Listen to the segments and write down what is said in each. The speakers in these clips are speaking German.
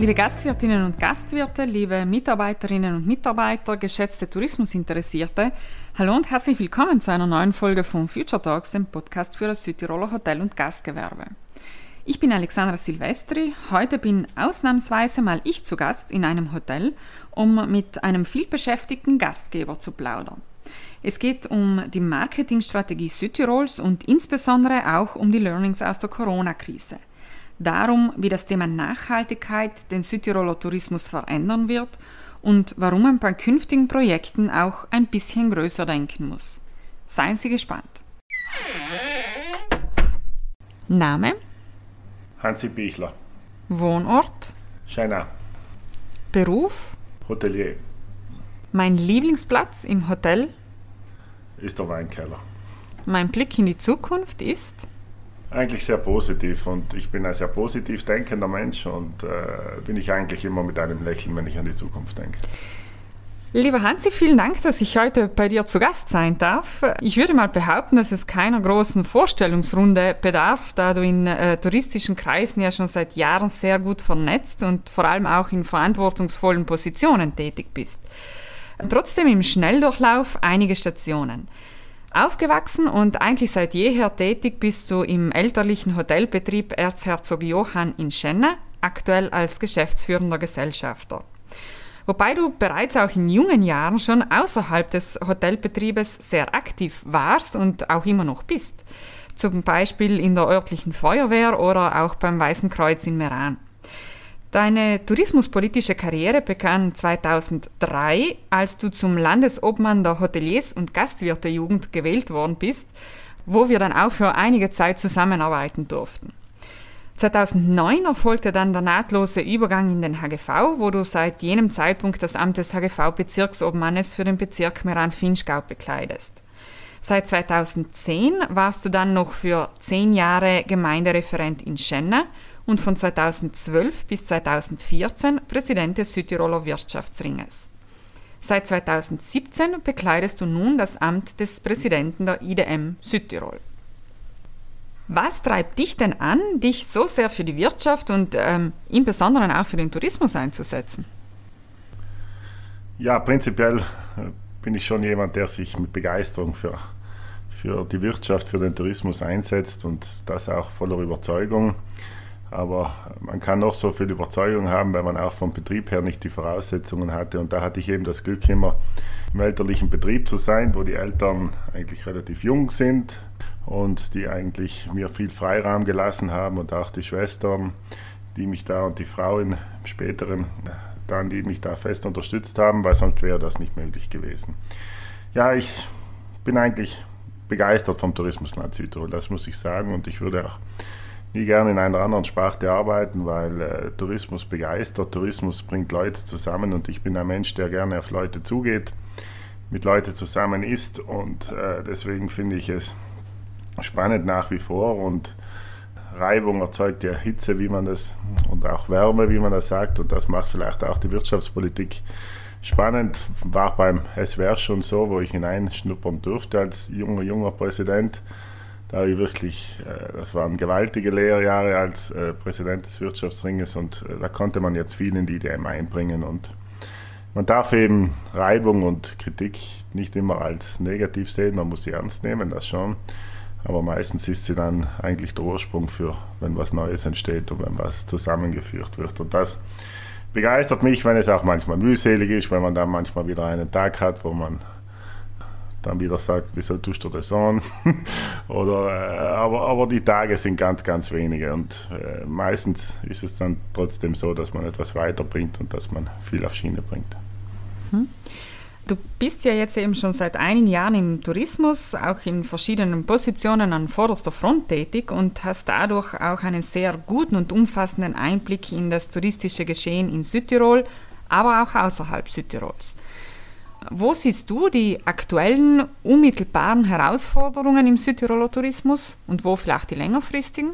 Liebe Gastwirtinnen und Gastwirte, liebe Mitarbeiterinnen und Mitarbeiter, geschätzte Tourismusinteressierte, hallo und herzlich willkommen zu einer neuen Folge von Future Talks, dem Podcast für das Südtiroler Hotel- und Gastgewerbe. Ich bin Alexandra Silvestri. Heute bin ausnahmsweise mal ich zu Gast in einem Hotel, um mit einem vielbeschäftigten Gastgeber zu plaudern. Es geht um die Marketingstrategie Südtirols und insbesondere auch um die Learnings aus der Corona-Krise darum, wie das Thema Nachhaltigkeit den Südtiroler Tourismus verändern wird und warum man bei künftigen Projekten auch ein bisschen größer denken muss. Seien Sie gespannt. Name? Hansi Bichler. Wohnort? Scheina. Beruf? Hotelier. Mein Lieblingsplatz im Hotel? Ist der Weinkeller. Mein Blick in die Zukunft ist? Eigentlich sehr positiv und ich bin ein sehr positiv denkender Mensch und äh, bin ich eigentlich immer mit einem Lächeln, wenn ich an die Zukunft denke. Lieber Hansi, vielen Dank, dass ich heute bei dir zu Gast sein darf. Ich würde mal behaupten, dass es keiner großen Vorstellungsrunde bedarf, da du in äh, touristischen Kreisen ja schon seit Jahren sehr gut vernetzt und vor allem auch in verantwortungsvollen Positionen tätig bist. Trotzdem im Schnelldurchlauf einige Stationen. Aufgewachsen und eigentlich seit jeher tätig bist du im elterlichen Hotelbetrieb Erzherzog Johann in Schenne, aktuell als geschäftsführender Gesellschafter. Wobei du bereits auch in jungen Jahren schon außerhalb des Hotelbetriebes sehr aktiv warst und auch immer noch bist. Zum Beispiel in der örtlichen Feuerwehr oder auch beim Weißen Kreuz in Meran. Deine tourismuspolitische Karriere begann 2003, als du zum Landesobmann der Hoteliers- und Gastwirtejugend gewählt worden bist, wo wir dann auch für einige Zeit zusammenarbeiten durften. 2009 erfolgte dann der nahtlose Übergang in den HGV, wo du seit jenem Zeitpunkt das Amt des HGV-Bezirksobmannes für den Bezirk Meran-Finchgau bekleidest. Seit 2010 warst du dann noch für zehn Jahre Gemeindereferent in Schenna und von 2012 bis 2014 Präsident des Südtiroler Wirtschaftsringes. Seit 2017 bekleidest du nun das Amt des Präsidenten der IDM Südtirol. Was treibt dich denn an, dich so sehr für die Wirtschaft und ähm, im Besonderen auch für den Tourismus einzusetzen? Ja, prinzipiell äh, bin ich schon jemand, der sich mit Begeisterung für, für die Wirtschaft, für den Tourismus einsetzt und das auch voller Überzeugung. Aber man kann noch so viel Überzeugung haben, weil man auch vom Betrieb her nicht die Voraussetzungen hatte. Und da hatte ich eben das Glück, immer im elterlichen Betrieb zu sein, wo die Eltern eigentlich relativ jung sind und die eigentlich mir viel Freiraum gelassen haben und auch die Schwestern, die mich da und die Frau im späteren dann, die mich da fest unterstützt haben, weil sonst wäre das nicht möglich gewesen. Ja, ich bin eigentlich begeistert vom Tourismusland Südtirol, das muss ich sagen. Und ich würde auch nie gerne in einer anderen Sparte arbeiten, weil äh, Tourismus begeistert, Tourismus bringt Leute zusammen und ich bin ein Mensch, der gerne auf Leute zugeht, mit Leuten zusammen ist und äh, deswegen finde ich es spannend nach wie vor und Reibung erzeugt ja Hitze, wie man das, und auch Wärme, wie man das sagt und das macht vielleicht auch die Wirtschaftspolitik spannend. War beim SWR schon so, wo ich hineinschnuppern durfte als junger, junger Präsident da ich wirklich, äh, das waren gewaltige Lehrjahre als äh, Präsident des Wirtschaftsringes und äh, da konnte man jetzt viel in die IDM einbringen und man darf eben Reibung und Kritik nicht immer als negativ sehen, man muss sie ernst nehmen, das schon. Aber meistens ist sie dann eigentlich der Ursprung für, wenn was Neues entsteht und wenn was zusammengeführt wird. Und das begeistert mich, wenn es auch manchmal mühselig ist, wenn man dann manchmal wieder einen Tag hat, wo man dann wieder sagt, wieso tust du das an? Oder, äh, aber, aber die Tage sind ganz, ganz wenige und äh, meistens ist es dann trotzdem so, dass man etwas weiterbringt und dass man viel auf Schiene bringt. Hm. Du bist ja jetzt eben schon seit einigen Jahren im Tourismus, auch in verschiedenen Positionen an vorderster Front tätig und hast dadurch auch einen sehr guten und umfassenden Einblick in das touristische Geschehen in Südtirol, aber auch außerhalb Südtirols. Wo siehst du die aktuellen unmittelbaren Herausforderungen im Südtiroler Tourismus und wo vielleicht die längerfristigen?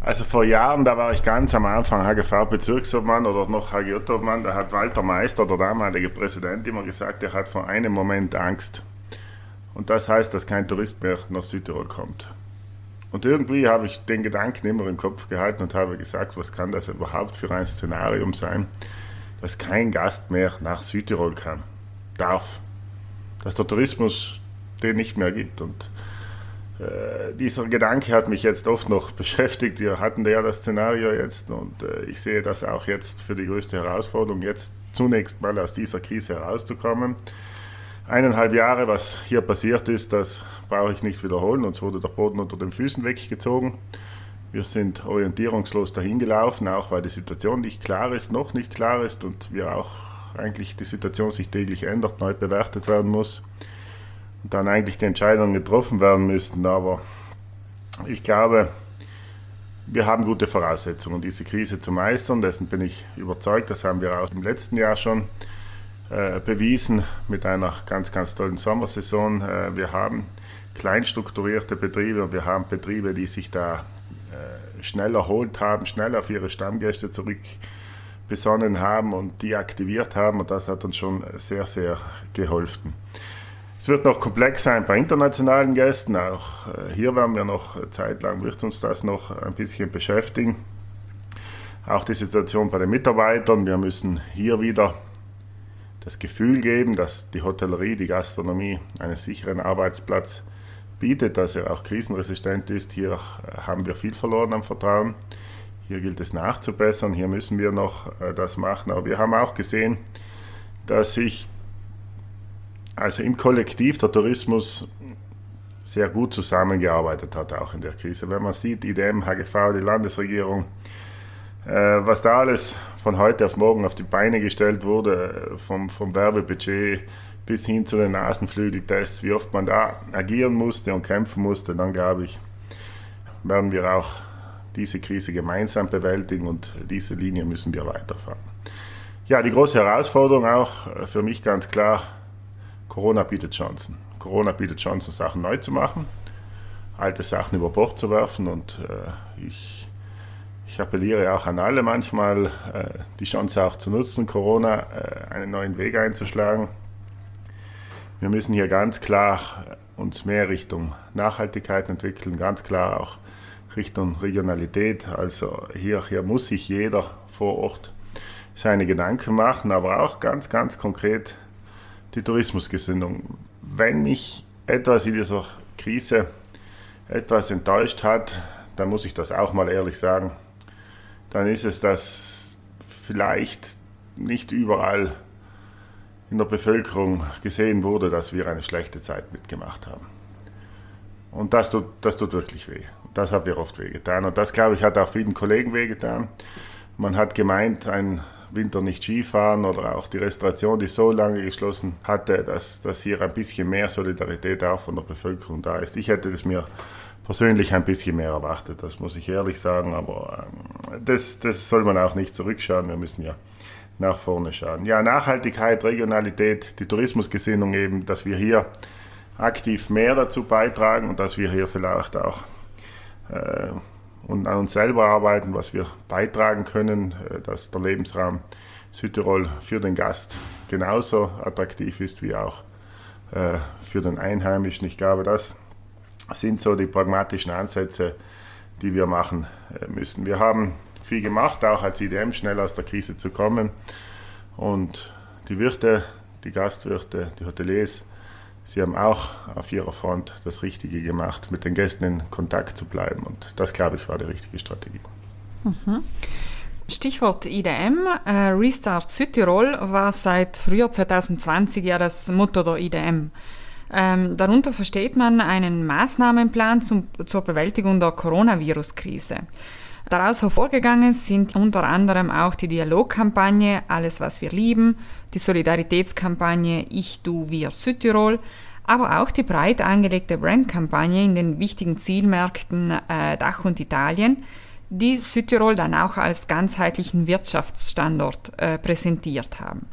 Also vor Jahren, da war ich ganz am Anfang HGV-Bezirksobmann oder noch HGJ-Obmann, da hat Walter Meister, der damalige Präsident, immer gesagt, er hat vor einem Moment Angst. Und das heißt, dass kein Tourist mehr nach Südtirol kommt. Und irgendwie habe ich den Gedanken immer im Kopf gehalten und habe gesagt, was kann das überhaupt für ein Szenarium sein, dass kein Gast mehr nach Südtirol kann, darf, dass der Tourismus den nicht mehr gibt. Und äh, dieser Gedanke hat mich jetzt oft noch beschäftigt. Wir hatten ja das Szenario jetzt und äh, ich sehe das auch jetzt für die größte Herausforderung, jetzt zunächst mal aus dieser Krise herauszukommen. Eineinhalb Jahre, was hier passiert ist, das brauche ich nicht wiederholen. Uns wurde der Boden unter den Füßen weggezogen. Wir sind orientierungslos dahingelaufen, auch weil die Situation nicht klar ist, noch nicht klar ist und wir auch eigentlich die Situation sich täglich ändert, neu bewertet werden muss und dann eigentlich die Entscheidungen getroffen werden müssten. Aber ich glaube, wir haben gute Voraussetzungen, diese Krise zu meistern. Dessen bin ich überzeugt. Das haben wir auch im letzten Jahr schon äh, bewiesen mit einer ganz, ganz tollen Sommersaison. Äh, wir haben kleinstrukturierte Betriebe und wir haben Betriebe, die sich da schnell erholt haben, schnell auf ihre Stammgäste zurückbesonnen haben und die aktiviert haben. Und das hat uns schon sehr, sehr geholfen. Es wird noch komplex sein bei internationalen Gästen. Auch äh, hier werden wir noch zeitlang, wird uns das noch ein bisschen beschäftigen. Auch die Situation bei den Mitarbeitern. Wir müssen hier wieder das Gefühl geben, dass die Hotellerie, die Gastronomie einen sicheren Arbeitsplatz bietet, dass er auch krisenresistent ist. Hier äh, haben wir viel verloren am Vertrauen. Hier gilt es nachzubessern. Hier müssen wir noch äh, das machen. Aber wir haben auch gesehen, dass sich also im Kollektiv der Tourismus sehr gut zusammengearbeitet hat, auch in der Krise. Wenn man sieht, IDM, HGV, die Landesregierung, äh, was da alles von heute auf morgen auf die Beine gestellt wurde, vom, vom Werbebudget bis hin zu den Nasenflügeltests, wie oft man da agieren musste und kämpfen musste, dann glaube ich, werden wir auch diese Krise gemeinsam bewältigen und diese Linie müssen wir weiterfahren. Ja, die große Herausforderung auch äh, für mich ganz klar, Corona bietet Chancen. Corona bietet Chancen, Sachen neu zu machen, alte Sachen über Bord zu werfen und äh, ich, ich appelliere auch an alle manchmal, äh, die Chance auch zu nutzen, Corona äh, einen neuen Weg einzuschlagen. Wir müssen hier ganz klar uns mehr Richtung Nachhaltigkeit entwickeln, ganz klar auch Richtung Regionalität. Also hier, hier muss sich jeder vor Ort seine Gedanken machen, aber auch ganz, ganz konkret die Tourismusgesinnung. Wenn mich etwas in dieser Krise etwas enttäuscht hat, dann muss ich das auch mal ehrlich sagen, dann ist es, dass vielleicht nicht überall in der Bevölkerung gesehen wurde, dass wir eine schlechte Zeit mitgemacht haben. Und das tut, das tut wirklich weh. Das hat mir oft wehgetan. Und das, glaube ich, hat auch vielen Kollegen wehgetan. Man hat gemeint, ein Winter nicht Skifahren oder auch die Restauration, die so lange geschlossen hatte, dass, dass hier ein bisschen mehr Solidarität auch von der Bevölkerung da ist. Ich hätte es mir persönlich ein bisschen mehr erwartet, das muss ich ehrlich sagen, aber ähm, das, das soll man auch nicht zurückschauen, wir müssen ja nach vorne schauen. Ja, Nachhaltigkeit, Regionalität, die Tourismusgesinnung eben, dass wir hier aktiv mehr dazu beitragen und dass wir hier vielleicht auch äh, und an uns selber arbeiten, was wir beitragen können, äh, dass der Lebensraum Südtirol für den Gast genauso attraktiv ist wie auch äh, für den Einheimischen. Ich glaube, das sind so die pragmatischen Ansätze, die wir machen äh, müssen. Wir haben viel gemacht, auch als IDM schnell aus der Krise zu kommen. Und die Wirte, die Gastwirte, die Hoteliers, Sie haben auch auf Ihrer Front das Richtige gemacht, mit den Gästen in Kontakt zu bleiben. Und das, glaube ich, war die richtige Strategie. Mhm. Stichwort IDM. Äh, Restart Südtirol war seit Frühjahr 2020 ja das Motto der IDM. Ähm, darunter versteht man einen Maßnahmenplan zum, zur Bewältigung der Coronavirus-Krise. Daraus hervorgegangen sind unter anderem auch die Dialogkampagne Alles, was wir lieben, die Solidaritätskampagne Ich, Du, Wir Südtirol, aber auch die breit angelegte Brandkampagne in den wichtigen Zielmärkten äh, Dach und Italien, die Südtirol dann auch als ganzheitlichen Wirtschaftsstandort äh, präsentiert haben.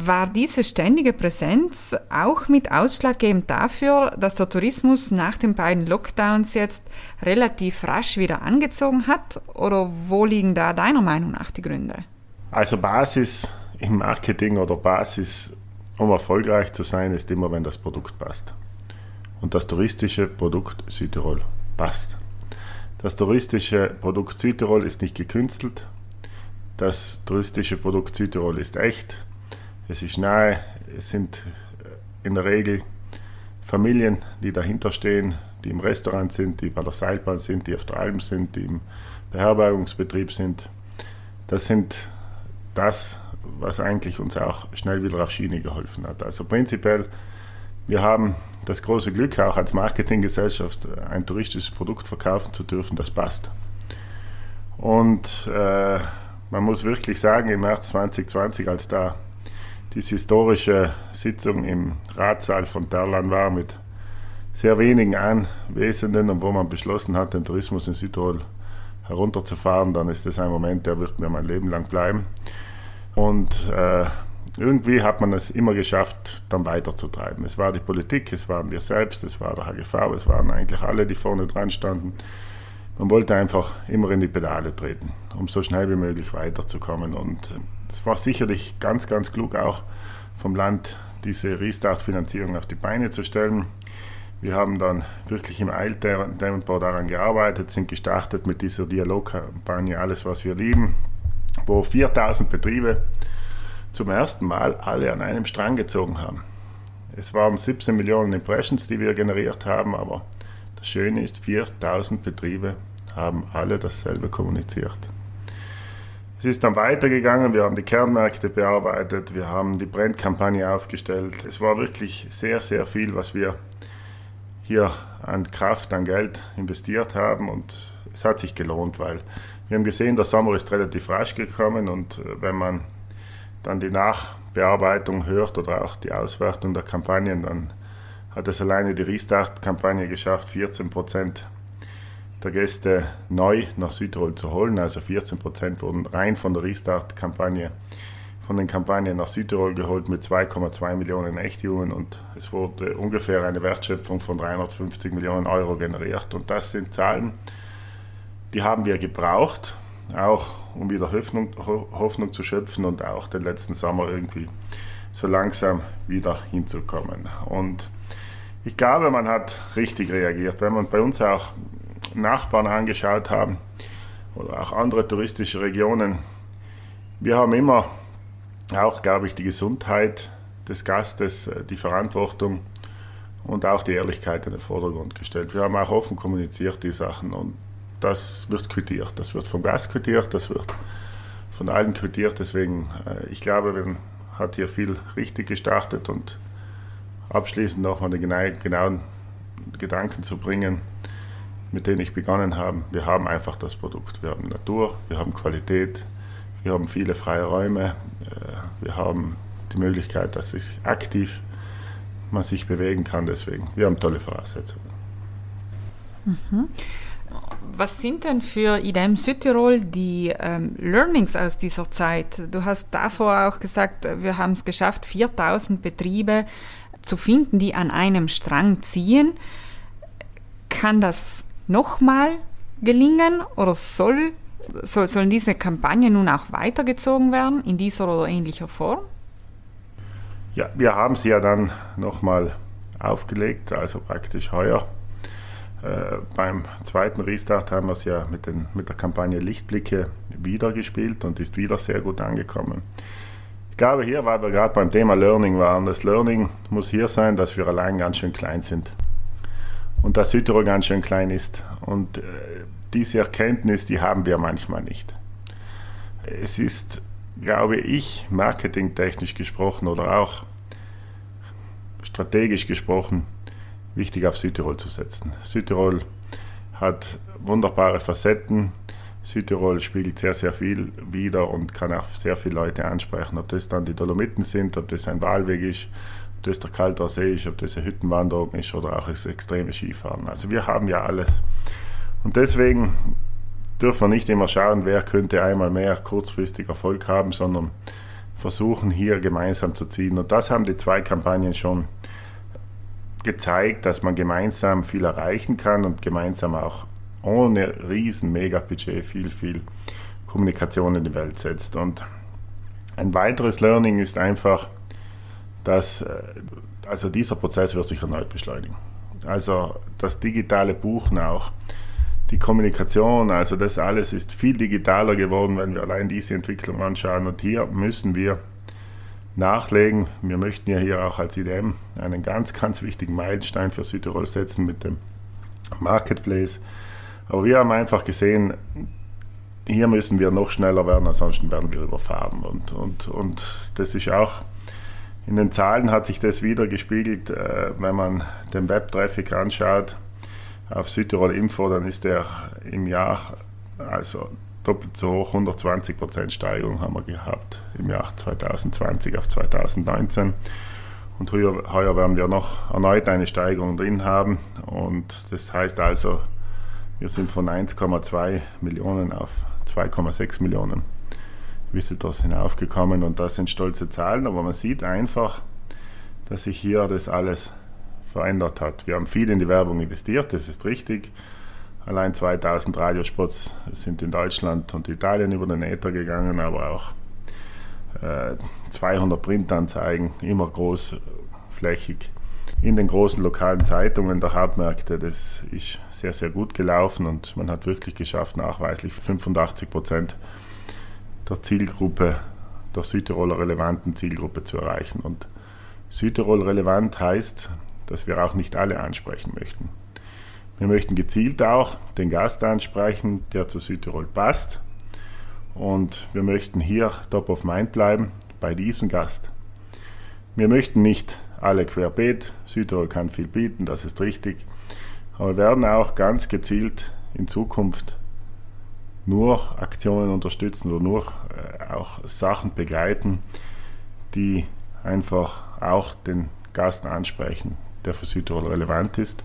War diese ständige Präsenz auch mit ausschlaggebend dafür, dass der Tourismus nach den beiden Lockdowns jetzt relativ rasch wieder angezogen hat? Oder wo liegen da deiner Meinung nach die Gründe? Also Basis im Marketing oder Basis, um erfolgreich zu sein, ist immer, wenn das Produkt passt. Und das touristische Produkt Südtirol passt. Das touristische Produkt Südtirol ist nicht gekünstelt. Das touristische Produkt Südtirol ist echt. Es ist nahe. Es sind in der Regel Familien, die dahinter stehen, die im Restaurant sind, die bei der Seilbahn sind, die auf der Alm sind, die im Beherbergungsbetrieb sind. Das sind das, was eigentlich uns auch schnell wieder auf Schiene geholfen hat. Also prinzipiell, wir haben das große Glück, auch als Marketinggesellschaft ein touristisches Produkt verkaufen zu dürfen, das passt. Und äh, man muss wirklich sagen, im März 2020, als da diese historische Sitzung im Ratssaal von Terlan war mit sehr wenigen Anwesenden und wo man beschlossen hat, den Tourismus in Südtirol herunterzufahren, dann ist das ein Moment, der wird mir mein Leben lang bleiben. Und äh, irgendwie hat man es immer geschafft, dann weiterzutreiben. Es war die Politik, es waren wir selbst, es war der HGV, es waren eigentlich alle, die vorne dran standen. Man wollte einfach immer in die Pedale treten, um so schnell wie möglich weiterzukommen. Und äh, es war sicherlich ganz, ganz klug auch vom Land, diese Restart-Finanzierung auf die Beine zu stellen. Wir haben dann wirklich im Eiltempo daran gearbeitet, sind gestartet mit dieser Dialogkampagne Alles, was wir lieben, wo 4000 Betriebe zum ersten Mal alle an einem Strang gezogen haben. Es waren 17 Millionen Impressions, die wir generiert haben, aber das Schöne ist, 4000 Betriebe haben alle dasselbe kommuniziert. Es ist dann weitergegangen, wir haben die Kernmärkte bearbeitet, wir haben die Brandkampagne aufgestellt. Es war wirklich sehr, sehr viel, was wir hier an Kraft, an Geld investiert haben und es hat sich gelohnt, weil wir haben gesehen, der Sommer ist relativ rasch gekommen und äh, wenn man dann die Nachbearbeitung hört oder auch die Auswertung der Kampagnen, dann hat es alleine die Restart-Kampagne geschafft, 14 Prozent der Gäste neu nach Südtirol zu holen. Also 14 Prozent wurden rein von der Restart-Kampagne von den Kampagnen nach Südtirol geholt mit 2,2 Millionen Echtjungen und es wurde ungefähr eine Wertschöpfung von 350 Millionen Euro generiert. Und das sind Zahlen, die haben wir gebraucht, auch um wieder Hoffnung, Hoffnung zu schöpfen und auch den letzten Sommer irgendwie so langsam wieder hinzukommen. Und ich glaube, man hat richtig reagiert. Wenn man bei uns auch Nachbarn angeschaut haben oder auch andere touristische Regionen, wir haben immer auch, glaube ich, die Gesundheit des Gastes, äh, die Verantwortung und auch die Ehrlichkeit in den Vordergrund gestellt. Wir haben auch offen kommuniziert die Sachen und das wird quittiert. Das wird vom Gast quittiert, das wird von allen quittiert. Deswegen, äh, ich glaube, man hat hier viel richtig gestartet und abschließend nochmal den genauen Gedanken zu bringen, mit denen ich begonnen habe. Wir haben einfach das Produkt. Wir haben Natur, wir haben Qualität, wir haben viele freie Räume, äh, wir haben die Möglichkeit, dass sich aktiv man sich bewegen kann. Deswegen, wir haben tolle Voraussetzungen. Mhm. Was sind denn für IDM Südtirol die ähm, Learnings aus dieser Zeit? Du hast davor auch gesagt, wir haben es geschafft, 4000 Betriebe zu finden, die an einem Strang ziehen. Kann das nochmal gelingen oder soll soll, sollen diese Kampagnen nun auch weitergezogen werden in dieser oder ähnlicher Form? Ja, wir haben sie ja dann nochmal aufgelegt, also praktisch heuer. Äh, beim zweiten Restart haben wir es ja mit, den, mit der Kampagne Lichtblicke wieder gespielt und ist wieder sehr gut angekommen. Ich glaube hier, weil wir gerade beim Thema Learning waren, das Learning muss hier sein, dass wir allein ganz schön klein sind und dass Südtirol ganz schön klein ist. Und äh, diese Erkenntnis, die haben wir manchmal nicht. Es ist, glaube ich, marketingtechnisch gesprochen oder auch strategisch gesprochen, wichtig auf Südtirol zu setzen. Südtirol hat wunderbare Facetten. Südtirol spiegelt sehr, sehr viel wider und kann auch sehr viele Leute ansprechen. Ob das dann die Dolomiten sind, ob das ein Wahlweg ist, das der Kalter See ist, ob das eine Hüttenwanderung ist oder auch das extreme Skifahren. Also wir haben ja alles. Und deswegen dürfen wir nicht immer schauen, wer könnte einmal mehr kurzfristig Erfolg haben, sondern versuchen hier gemeinsam zu ziehen. Und das haben die zwei Kampagnen schon gezeigt, dass man gemeinsam viel erreichen kann und gemeinsam auch ohne riesen Mega-Budget viel, viel Kommunikation in die Welt setzt. Und ein weiteres Learning ist einfach, dass äh, also dieser Prozess wird sich erneut beschleunigen. Also das digitale Buchen auch, die Kommunikation, also das alles ist viel digitaler geworden, wenn wir allein diese Entwicklung anschauen. Und hier müssen wir nachlegen. Wir möchten ja hier auch als IDM einen ganz, ganz wichtigen Meilenstein für Südtirol setzen mit dem Marketplace. Aber wir haben einfach gesehen, hier müssen wir noch schneller werden, ansonsten werden wir überfahren. Und, und, und das ist auch, in den Zahlen hat sich das wieder gespiegelt, äh, wenn man den Web-Traffic anschaut auf Südtirol Info, dann ist der im Jahr also doppelt so hoch, 120% Steigerung haben wir gehabt im Jahr 2020 auf 2019. Und heuer, heuer werden wir noch erneut eine Steigerung drin haben. Und das heißt also, wir sind von 1,2 Millionen auf 2,6 Millionen Visitors hinaufgekommen und das sind stolze Zahlen, aber man sieht einfach, dass sich hier das alles verändert hat. Wir haben viel in die Werbung investiert, das ist richtig. Allein 2000 Radiospots sind in Deutschland und Italien über den Äther gegangen, aber auch äh, 200 Printanzeigen, immer großflächig in den großen lokalen Zeitungen der Hauptmärkte. Das ist sehr, sehr gut gelaufen und man hat wirklich geschafft, nachweislich 85 Prozent der Zielgruppe, der Südtiroler relevanten Zielgruppe zu erreichen. Und Südtirol relevant heißt, dass wir auch nicht alle ansprechen möchten. Wir möchten gezielt auch den Gast ansprechen, der zu Südtirol passt. Und wir möchten hier top of mind bleiben bei diesem Gast. Wir möchten nicht alle querbeet. Südtirol kann viel bieten, das ist richtig. Aber wir werden auch ganz gezielt in Zukunft nur Aktionen unterstützen oder nur äh, auch Sachen begleiten, die einfach auch den Gast ansprechen, der für Südtirol relevant ist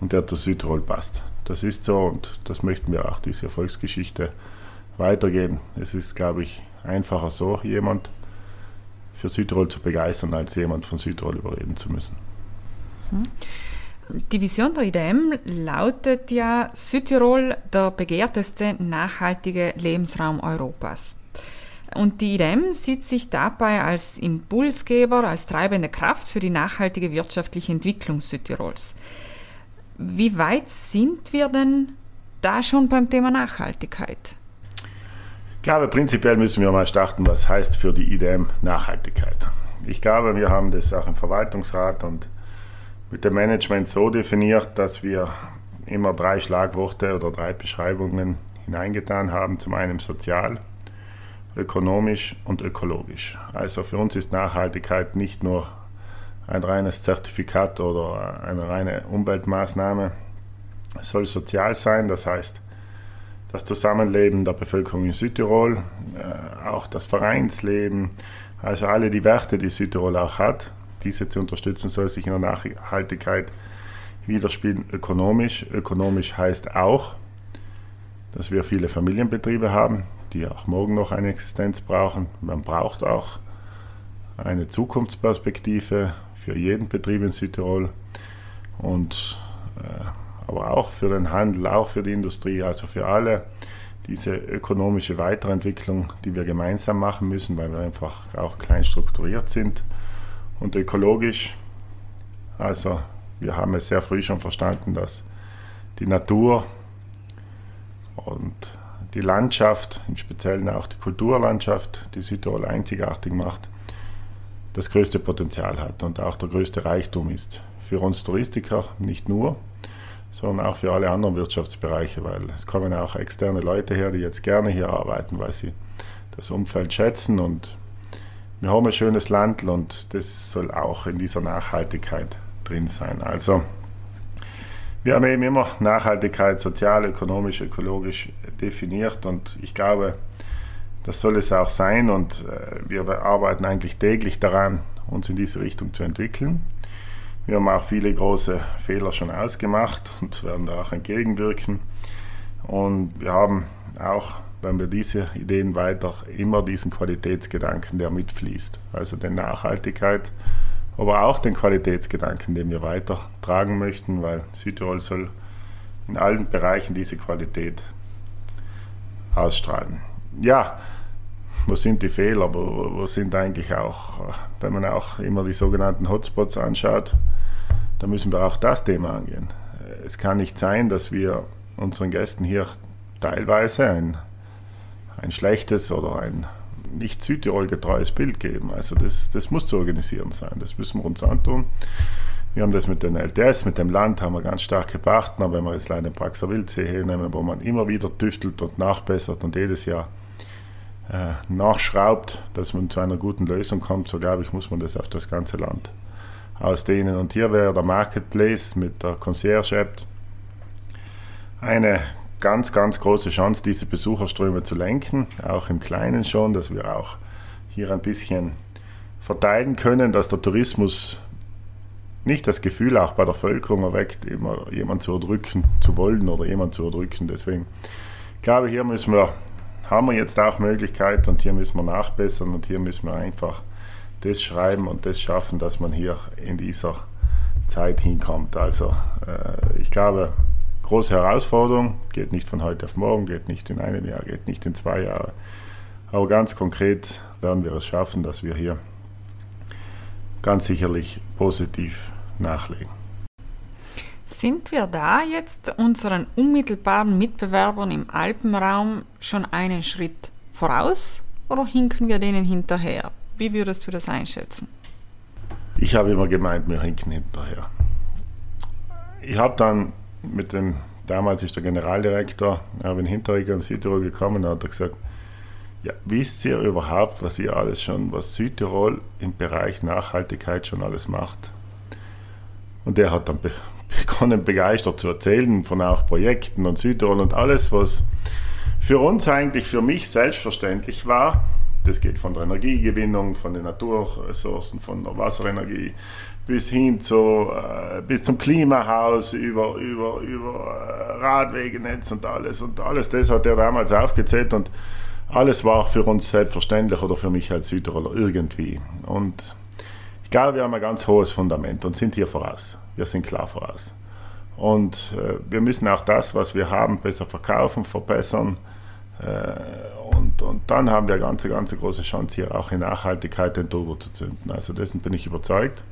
und der zu Südtirol passt. Das ist so und das möchten wir auch diese Erfolgsgeschichte weitergehen. Es ist, glaube ich, einfacher so, jemand für Südtirol zu begeistern, als jemand von Südtirol überreden zu müssen. Hm. Die Vision der IDM lautet ja Südtirol der begehrteste nachhaltige Lebensraum Europas. Und die IDM sieht sich dabei als Impulsgeber, als treibende Kraft für die nachhaltige wirtschaftliche Entwicklung Südtirols. Wie weit sind wir denn da schon beim Thema Nachhaltigkeit? Ich glaube, prinzipiell müssen wir mal starten, was heißt für die IDM Nachhaltigkeit. Ich glaube, wir haben das auch im Verwaltungsrat und mit dem Management so definiert, dass wir immer drei Schlagworte oder drei Beschreibungen hineingetan haben. Zum einen sozial, ökonomisch und ökologisch. Also für uns ist Nachhaltigkeit nicht nur ein reines Zertifikat oder eine reine Umweltmaßnahme. Es soll sozial sein, das heißt das Zusammenleben der Bevölkerung in Südtirol, äh, auch das Vereinsleben, also alle die Werte, die Südtirol auch hat, diese zu unterstützen, soll sich in der Nachhaltigkeit widerspiegeln. Ökonomisch, ökonomisch heißt auch, dass wir viele Familienbetriebe haben, die auch morgen noch eine Existenz brauchen. Man braucht auch eine Zukunftsperspektive für jeden Betrieb in Südtirol und äh, aber auch für den Handel, auch für die Industrie, also für alle diese ökonomische Weiterentwicklung, die wir gemeinsam machen müssen, weil wir einfach auch klein strukturiert sind und ökologisch. Also wir haben es sehr früh schon verstanden, dass die Natur und die Landschaft, im Speziellen auch die Kulturlandschaft, die Südtirol einzigartig macht, das größte Potenzial hat und auch der größte Reichtum ist. Für uns Touristiker nicht nur, sondern auch für alle anderen Wirtschaftsbereiche, weil es kommen auch externe Leute her, die jetzt gerne hier arbeiten, weil sie das Umfeld schätzen und wir haben ein schönes Land und das soll auch in dieser Nachhaltigkeit drin sein. Also wir haben eben immer Nachhaltigkeit sozial, ökonomisch, ökologisch definiert und ich glaube, das soll es auch sein und äh, wir arbeiten eigentlich täglich daran, uns in diese Richtung zu entwickeln. Wir haben auch viele große Fehler schon ausgemacht und werden da auch entgegenwirken. Und wir haben auch, wenn wir diese Ideen weiter, immer diesen Qualitätsgedanken, der mitfließt. Also die Nachhaltigkeit, aber auch den Qualitätsgedanken, den wir weitertragen möchten, weil Südtirol soll in allen Bereichen diese Qualität ausstrahlen. Ja, wo sind die Fehler, wo, wo sind eigentlich auch, wenn man auch immer die sogenannten Hotspots anschaut, dann müssen wir auch das Thema angehen. Es kann nicht sein, dass wir unseren Gästen hier teilweise ein, ein schlechtes oder ein nicht Südtirol getreues Bild geben. Also das, das muss zu organisieren sein, das müssen wir uns antun. Wir haben das mit den LTS, mit dem Land, haben wir ganz starke Partner. Wenn wir jetzt leider Praxer Wildsee hernehmen, wo man immer wieder tüftelt und nachbessert und jedes Jahr äh, nachschraubt, dass man zu einer guten Lösung kommt, so glaube ich, muss man das auf das ganze Land ausdehnen. Und hier wäre der Marketplace mit der Concierge-App eine ganz, ganz große Chance, diese Besucherströme zu lenken, auch im Kleinen schon, dass wir auch hier ein bisschen verteilen können, dass der Tourismus nicht das Gefühl auch bei der Bevölkerung erweckt, immer jemand zu erdrücken zu wollen oder jemand zu erdrücken. Deswegen glaube ich, hier müssen wir, haben wir jetzt auch Möglichkeit und hier müssen wir nachbessern und hier müssen wir einfach das schreiben und das schaffen, dass man hier in dieser Zeit hinkommt. Also äh, ich glaube, große Herausforderung, geht nicht von heute auf morgen, geht nicht in einem Jahr, geht nicht in zwei Jahren. Aber ganz konkret werden wir es schaffen, dass wir hier ganz sicherlich positiv nachlegen. Sind wir da jetzt unseren unmittelbaren Mitbewerbern im Alpenraum schon einen Schritt voraus oder hinken wir denen hinterher? Wie würdest du das einschätzen? Ich habe immer gemeint, wir hinken hinterher. Ich habe dann mit dem, damals ist der Generaldirektor, Erwin Hinteregger in Südtirol gekommen und hat gesagt, ja, wisst ihr überhaupt, was ihr alles schon, was Südtirol im Bereich Nachhaltigkeit schon alles macht? Und der hat dann be begonnen, begeistert zu erzählen von auch Projekten und Südtirol und alles, was für uns eigentlich, für mich selbstverständlich war. Das geht von der Energiegewinnung, von den Naturressourcen, von der Wasserenergie bis hin zu, äh, bis zum Klimahaus, über, über, über äh, Radwegenetz und alles. Und alles das hat er damals aufgezählt und alles war für uns selbstverständlich oder für mich als Südtiroler irgendwie. Und ich glaube, wir haben ein ganz hohes Fundament und sind hier voraus. Wir sind klar voraus. Und äh, wir müssen auch das, was wir haben, besser verkaufen, verbessern. Äh, und, und dann haben wir eine ganz, ganz große Chance, hier auch in Nachhaltigkeit den Turbo zu zünden. Also dessen bin ich überzeugt.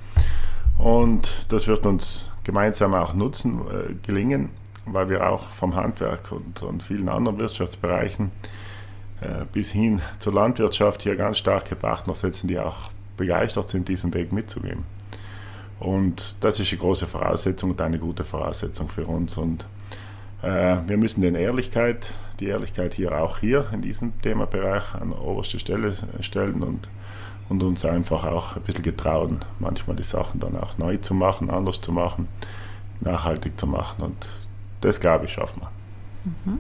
Und das wird uns gemeinsam auch nutzen, äh, gelingen, weil wir auch vom Handwerk und, und vielen anderen Wirtschaftsbereichen äh, bis hin zur Landwirtschaft hier ganz starke Partner setzen, die auch begeistert sind, diesen Weg mitzugehen. Und das ist eine große Voraussetzung und eine gute Voraussetzung für uns. Und wir müssen den Ehrlichkeit, die Ehrlichkeit hier auch hier in diesem Themabereich an oberste Stelle stellen und, und uns einfach auch ein bisschen getrauen, manchmal die Sachen dann auch neu zu machen, anders zu machen, nachhaltig zu machen. Und das, glaube ich, schaffen wir. Mhm.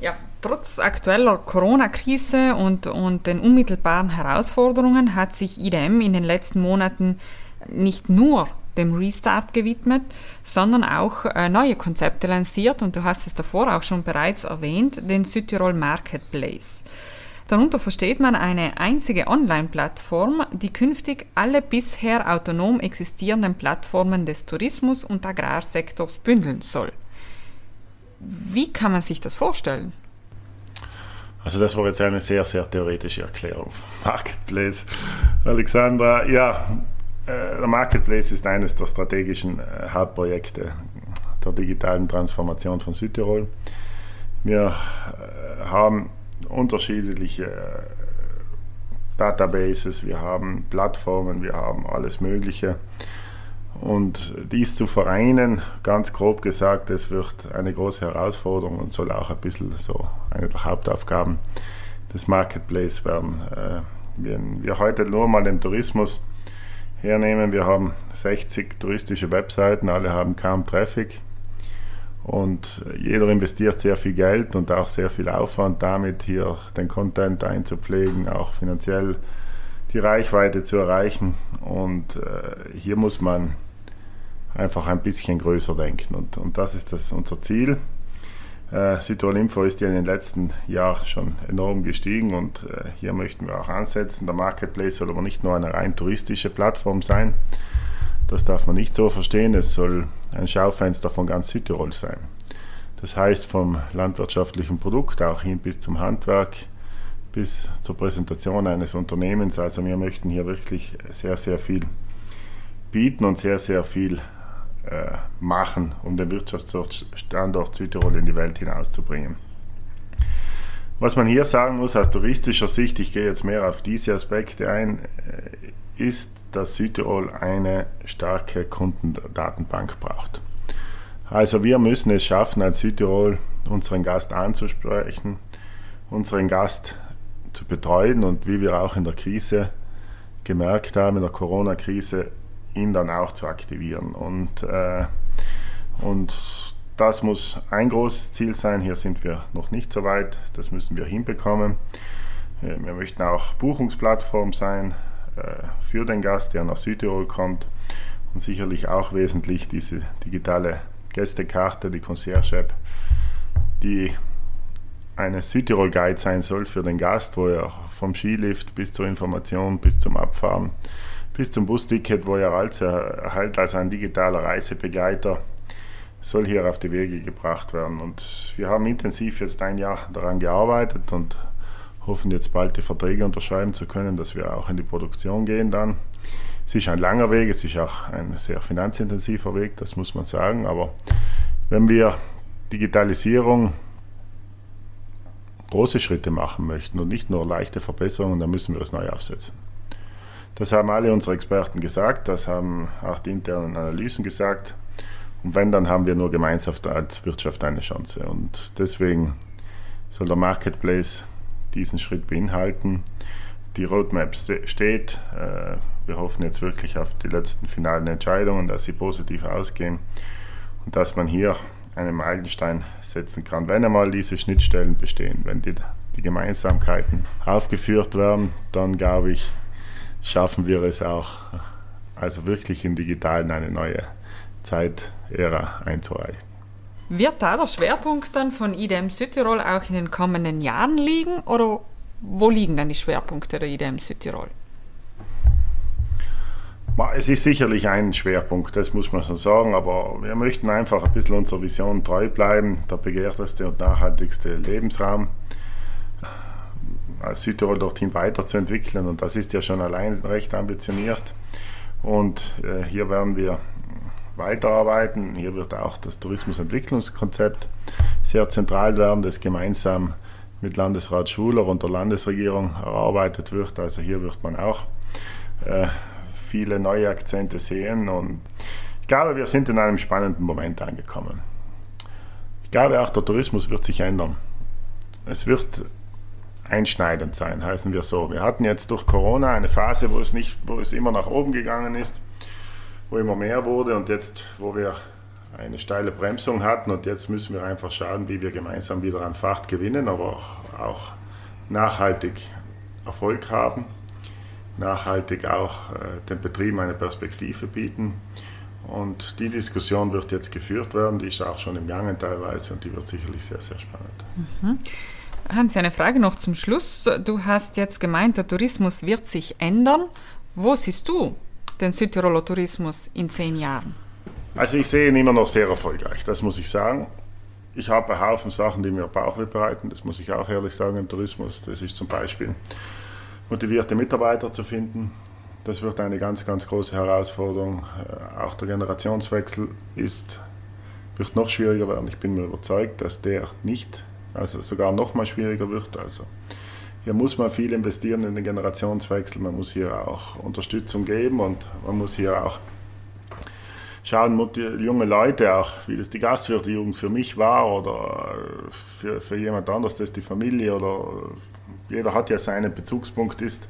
Ja, trotz aktueller Corona-Krise und, und den unmittelbaren Herausforderungen hat sich IDM in den letzten Monaten nicht nur dem Restart gewidmet, sondern auch äh, neue Konzepte lanciert und du hast es davor auch schon bereits erwähnt, den Südtirol Marketplace. Darunter versteht man eine einzige Online-Plattform, die künftig alle bisher autonom existierenden Plattformen des Tourismus- und Agrarsektors bündeln soll. Wie kann man sich das vorstellen? Also das war jetzt eine sehr, sehr theoretische Erklärung vom Marketplace. Alexandra, ja, der Marketplace ist eines der strategischen äh, Hauptprojekte der digitalen Transformation von Südtirol. Wir äh, haben unterschiedliche Databases, wir haben Plattformen, wir haben alles Mögliche. Und dies zu vereinen, ganz grob gesagt, das wird eine große Herausforderung und soll auch ein bisschen so eine der Hauptaufgaben des Marketplace werden. Wenn wir heute nur mal den Tourismus hernehmen, wir haben 60 touristische Webseiten, alle haben kaum Traffic und jeder investiert sehr viel Geld und auch sehr viel Aufwand damit, hier den Content einzupflegen, auch finanziell die Reichweite zu erreichen. Und äh, hier muss man einfach ein bisschen größer denken. Und, und das ist das, unser Ziel. Äh, Südtirol Info ist ja in den letzten Jahren schon enorm gestiegen und äh, hier möchten wir auch ansetzen. Der Marketplace soll aber nicht nur eine rein touristische Plattform sein. Das darf man nicht so verstehen. Es soll ein Schaufenster von ganz Südtirol sein. Das heißt vom landwirtschaftlichen Produkt auch hin bis zum Handwerk, bis zur Präsentation eines Unternehmens. Also wir möchten hier wirklich sehr, sehr viel bieten und sehr, sehr viel machen, um den Wirtschaftsstandort Südtirol in die Welt hinauszubringen. Was man hier sagen muss aus touristischer Sicht, ich gehe jetzt mehr auf diese Aspekte ein, äh, ist, dass Südtirol eine starke Kundendatenbank braucht. Also wir müssen es schaffen, als Südtirol unseren Gast anzusprechen, unseren Gast zu betreuen und wie wir auch in der Krise gemerkt haben, in der Corona-Krise, ihn dann auch zu aktivieren. Und, äh, und das muss ein großes Ziel sein. Hier sind wir noch nicht so weit. Das müssen wir hinbekommen. Äh, wir möchten auch Buchungsplattform sein äh, für den Gast, der nach Südtirol kommt. Und sicherlich auch wesentlich diese digitale Gästekarte, die Concierge-App, die eine Südtirol-Guide sein soll für den Gast, wo er vom Skilift bis zur Information, bis zum Abfahren, bis zum Busticket, wo er als erhält als ein digitaler Reisebegleiter, soll hier auf die Wege gebracht werden. Und wir haben intensiv jetzt ein Jahr daran gearbeitet und hoffen jetzt bald die Verträge unterschreiben zu können, dass wir auch in die Produktion gehen dann. Es ist ein langer Weg, es ist auch ein sehr finanzintensiver Weg, das muss man sagen, aber wenn wir Digitalisierung große Schritte machen möchten und nicht nur leichte Verbesserungen, dann müssen wir es neu aufsetzen. Das haben alle unsere Experten gesagt, das haben auch die internen Analysen gesagt. Und wenn, dann haben wir nur gemeinsam als Wirtschaft eine Chance. Und deswegen soll der Marketplace diesen Schritt beinhalten. Die Roadmap steht. Äh, wir hoffen jetzt wirklich auf die letzten finalen Entscheidungen, dass sie positiv ausgehen und dass man hier einen Meilenstein setzen kann, wenn einmal diese Schnittstellen bestehen. Wenn die, die Gemeinsamkeiten aufgeführt werden, dann glaube ich, schaffen wir es auch, also wirklich im Digitalen eine neue Zeitära einzureichen. Wird da der Schwerpunkt dann von IDM Südtirol auch in den kommenden Jahren liegen oder wo liegen dann die Schwerpunkte der IDM Südtirol? Es ist sicherlich ein Schwerpunkt, das muss man so sagen, aber wir möchten einfach ein bisschen unserer Vision treu bleiben, der begehrteste und nachhaltigste Lebensraum Südtirol dorthin weiterzuentwickeln und das ist ja schon allein recht ambitioniert und äh, hier werden wir weiterarbeiten. Hier wird auch das Tourismusentwicklungskonzept sehr zentral werden, das gemeinsam mit Landesrat Schuler und der Landesregierung erarbeitet wird. Also hier wird man auch äh, viele neue Akzente sehen. Und ich glaube, wir sind in einem spannenden Moment angekommen. Ich glaube, auch der Tourismus wird sich ändern. Es wird einschneidend sein, heißen wir so. Wir hatten jetzt durch Corona eine Phase, wo es, nicht, wo es immer nach oben gegangen ist, wo immer mehr wurde und jetzt, wo wir eine steile Bremsung hatten und jetzt müssen wir einfach schauen, wie wir gemeinsam wieder an Fahrt gewinnen, aber auch, auch nachhaltig Erfolg haben nachhaltig auch äh, den Betrieben eine Perspektive bieten. Und die Diskussion wird jetzt geführt werden, die ist auch schon im Gange teilweise und die wird sicherlich sehr, sehr spannend. Mhm. Hans, eine Frage noch zum Schluss. Du hast jetzt gemeint, der Tourismus wird sich ändern. Wo siehst du den Südtiroler Tourismus in zehn Jahren? Also ich sehe ihn immer noch sehr erfolgreich, das muss ich sagen. Ich habe einen Haufen Sachen, die mir Bauchweh bereiten, das muss ich auch ehrlich sagen im Tourismus. Das ist zum Beispiel motivierte Mitarbeiter zu finden. Das wird eine ganz, ganz große Herausforderung. Äh, auch der Generationswechsel ist, wird noch schwieriger werden. Ich bin mir überzeugt, dass der nicht, also sogar noch mal schwieriger wird. Also hier muss man viel investieren in den Generationswechsel. Man muss hier auch Unterstützung geben und man muss hier auch schauen, junge Leute auch, wie das die Gastwirtejugend für mich war oder für, für jemand anderes, das die Familie oder jeder hat ja seinen Bezugspunkt, ist,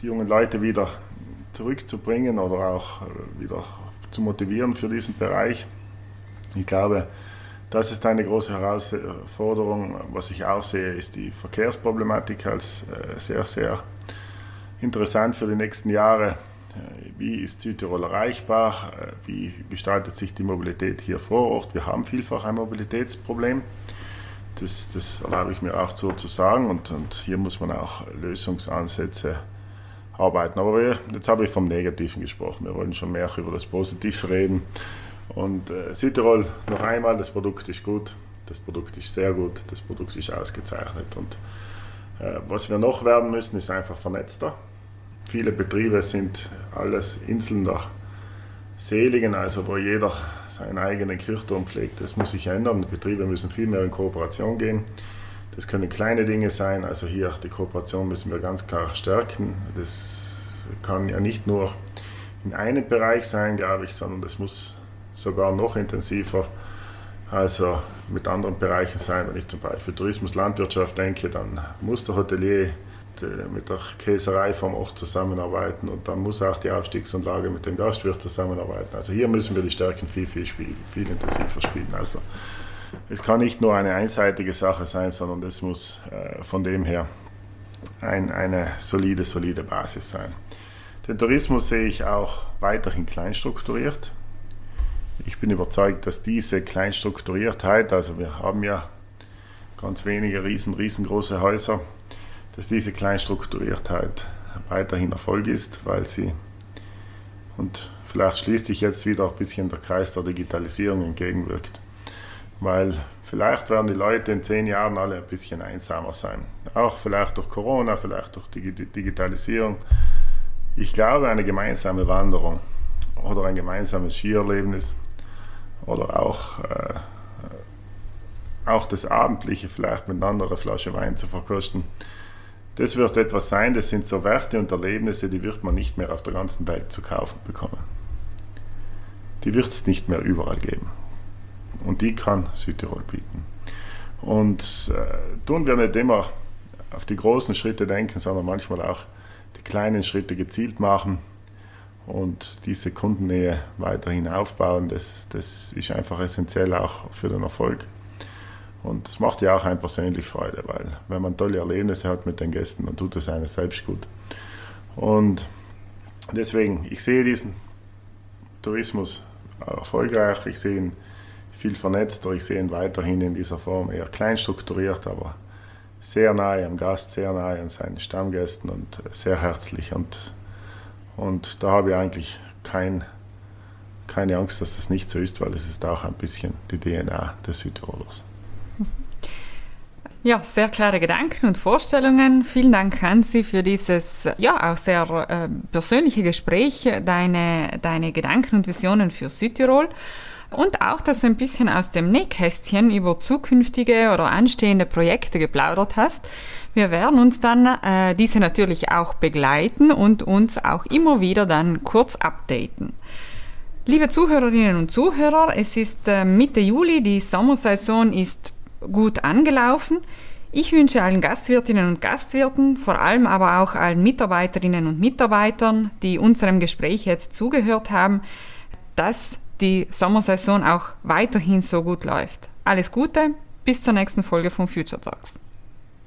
die jungen Leute wieder zurückzubringen oder auch äh, wieder zu motivieren für diesen Bereich. Ich glaube, das ist eine große Herausforderung. Was ich auch sehe, ist die Verkehrsproblematik als äh, sehr, sehr interessant für die nächsten Jahre. Äh, wie ist Südtirol erreichbar? Wie gestaltet sich die Mobilität hier vor Ort? Wir haben vielfach ein Mobilitätsproblem. Das, das erlaube ich mir auch so zu sagen und, und hier muss man auch Lösungsansätze arbeiten. Aber wir, jetzt habe ich vom Negativen gesprochen. Wir wollen schon mehr über das Positive reden. Und äh, Südtirol, noch einmal, das Produkt ist gut, das Produkt ist sehr gut, das Produkt ist ausgezeichnet. Und äh, was wir noch werden müssen, ist einfach vernetzter. Viele Betriebe sind alles Inseln der Seligen, also wo jeder seinen eigenen Kirchturm pflegt. Das muss sich ändern. Die Betriebe müssen viel mehr in Kooperation gehen. Das können kleine Dinge sein, also hier die Kooperation müssen wir ganz klar stärken. Das kann ja nicht nur in einem Bereich sein, glaube ich, sondern das muss sogar noch intensiver, also mit anderen Bereichen sein. Wenn ich zum Beispiel Tourismus, Landwirtschaft denke, dann muss der Hotelier mit der Käserei vom Ort zusammenarbeiten und dann muss auch die Aufstiegsanlage mit dem Gastwirt zusammenarbeiten. Also hier müssen wir die Stärken viel, viel, viel, viel intensiver spielen. Also es kann nicht nur eine einseitige Sache sein, sondern es muss äh, von dem her ein, eine solide, solide Basis sein. Den Tourismus sehe ich auch weiterhin kleinstrukturiert. Ich bin überzeugt, dass diese Kleinstrukturiertheit, also wir haben ja ganz wenige riesen, riesengroße Häuser, dass diese Kleinstrukturiertheit weiterhin Erfolg ist, weil sie, und vielleicht schließt sich jetzt wieder ein bisschen der Kreis der Digitalisierung entgegenwirkt, weil vielleicht werden die Leute in zehn Jahren alle ein bisschen einsamer sein. Auch vielleicht durch Corona, vielleicht durch die Digitalisierung. Ich glaube, eine gemeinsame Wanderung oder ein gemeinsames Skierlebnis oder auch, äh, auch das Abendliche vielleicht mit einer anderen Flasche Wein zu verkosten, das wird etwas sein, das sind so Werte und Erlebnisse, die wird man nicht mehr auf der ganzen Welt zu kaufen bekommen. Die wird es nicht mehr überall geben. Und die kann Südtirol bieten. Und äh, tun wir nicht immer auf die großen Schritte denken, sondern manchmal auch die kleinen Schritte gezielt machen und diese Kundennähe weiterhin aufbauen. Das, das ist einfach essentiell auch für den Erfolg. Und das macht ja auch einem persönlich Freude, weil wenn man tolle Erlebnisse hat mit den Gästen, dann tut es einem selbst gut. Und deswegen, ich sehe diesen Tourismus erfolgreich, ich sehe ihn viel vernetzter, ich sehe ihn weiterhin in dieser Form eher klein strukturiert, aber sehr nahe am Gast, sehr nahe an seinen Stammgästen und sehr herzlich. Und, und da habe ich eigentlich kein, keine Angst, dass das nicht so ist, weil es ist auch ein bisschen die DNA des Südtirolers. Ja, sehr klare Gedanken und Vorstellungen. Vielen Dank, Hansi, für dieses ja auch sehr äh, persönliche Gespräch, deine, deine Gedanken und Visionen für Südtirol. Und auch, dass du ein bisschen aus dem Nähkästchen über zukünftige oder anstehende Projekte geplaudert hast. Wir werden uns dann äh, diese natürlich auch begleiten und uns auch immer wieder dann kurz updaten. Liebe Zuhörerinnen und Zuhörer, es ist äh, Mitte Juli, die Sommersaison ist gut angelaufen. Ich wünsche allen Gastwirtinnen und Gastwirten, vor allem aber auch allen Mitarbeiterinnen und Mitarbeitern, die unserem Gespräch jetzt zugehört haben, dass die Sommersaison auch weiterhin so gut läuft. Alles Gute, bis zur nächsten Folge von Future Talks.